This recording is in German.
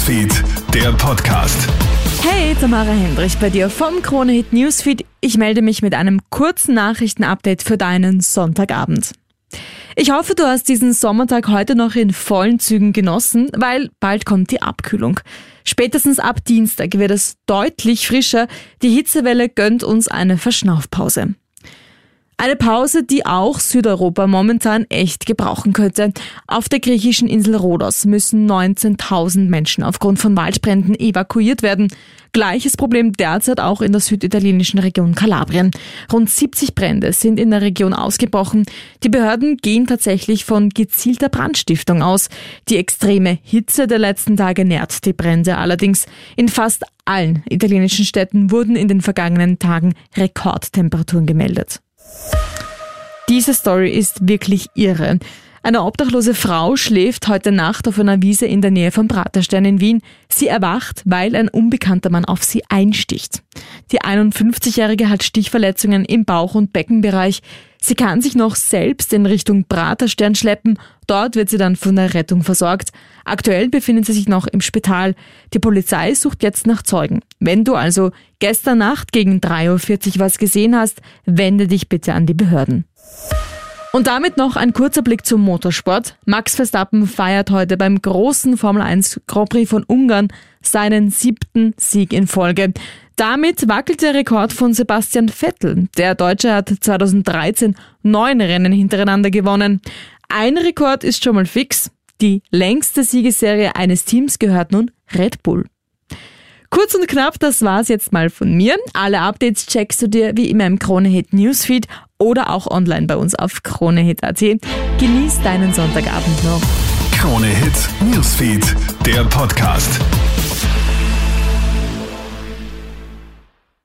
Newsfeed, der Podcast. Hey, Tamara Hendrich bei dir vom Kronehit Newsfeed. Ich melde mich mit einem kurzen Nachrichtenupdate für deinen Sonntagabend. Ich hoffe, du hast diesen Sommertag heute noch in vollen Zügen genossen, weil bald kommt die Abkühlung. Spätestens ab Dienstag wird es deutlich frischer. Die Hitzewelle gönnt uns eine Verschnaufpause. Eine Pause, die auch Südeuropa momentan echt gebrauchen könnte. Auf der griechischen Insel Rhodos müssen 19.000 Menschen aufgrund von Waldbränden evakuiert werden. Gleiches Problem derzeit auch in der süditalienischen Region Kalabrien. Rund 70 Brände sind in der Region ausgebrochen. Die Behörden gehen tatsächlich von gezielter Brandstiftung aus. Die extreme Hitze der letzten Tage nährt die Brände allerdings. In fast allen italienischen Städten wurden in den vergangenen Tagen Rekordtemperaturen gemeldet. Diese Story ist wirklich irre. Eine obdachlose Frau schläft heute Nacht auf einer Wiese in der Nähe vom Praterstern in Wien. Sie erwacht, weil ein unbekannter Mann auf sie einsticht. Die 51-Jährige hat Stichverletzungen im Bauch- und Beckenbereich. Sie kann sich noch selbst in Richtung Praterstern schleppen. Dort wird sie dann von der Rettung versorgt. Aktuell befindet sie sich noch im Spital. Die Polizei sucht jetzt nach Zeugen. Wenn du also gestern Nacht gegen 3.40 Uhr was gesehen hast, wende dich bitte an die Behörden. Und damit noch ein kurzer Blick zum Motorsport. Max Verstappen feiert heute beim großen Formel 1 Grand Prix von Ungarn seinen siebten Sieg in Folge. Damit wackelt der Rekord von Sebastian Vettel. Der Deutsche hat 2013 neun Rennen hintereinander gewonnen. Ein Rekord ist schon mal fix. Die längste Siegesserie eines Teams gehört nun Red Bull. Kurz und knapp, das war's jetzt mal von mir. Alle Updates checkst du dir wie immer im Kronehit Newsfeed oder auch online bei uns auf kronehit.at. Genieß deinen Sonntagabend noch. Kronehit Newsfeed, der Podcast.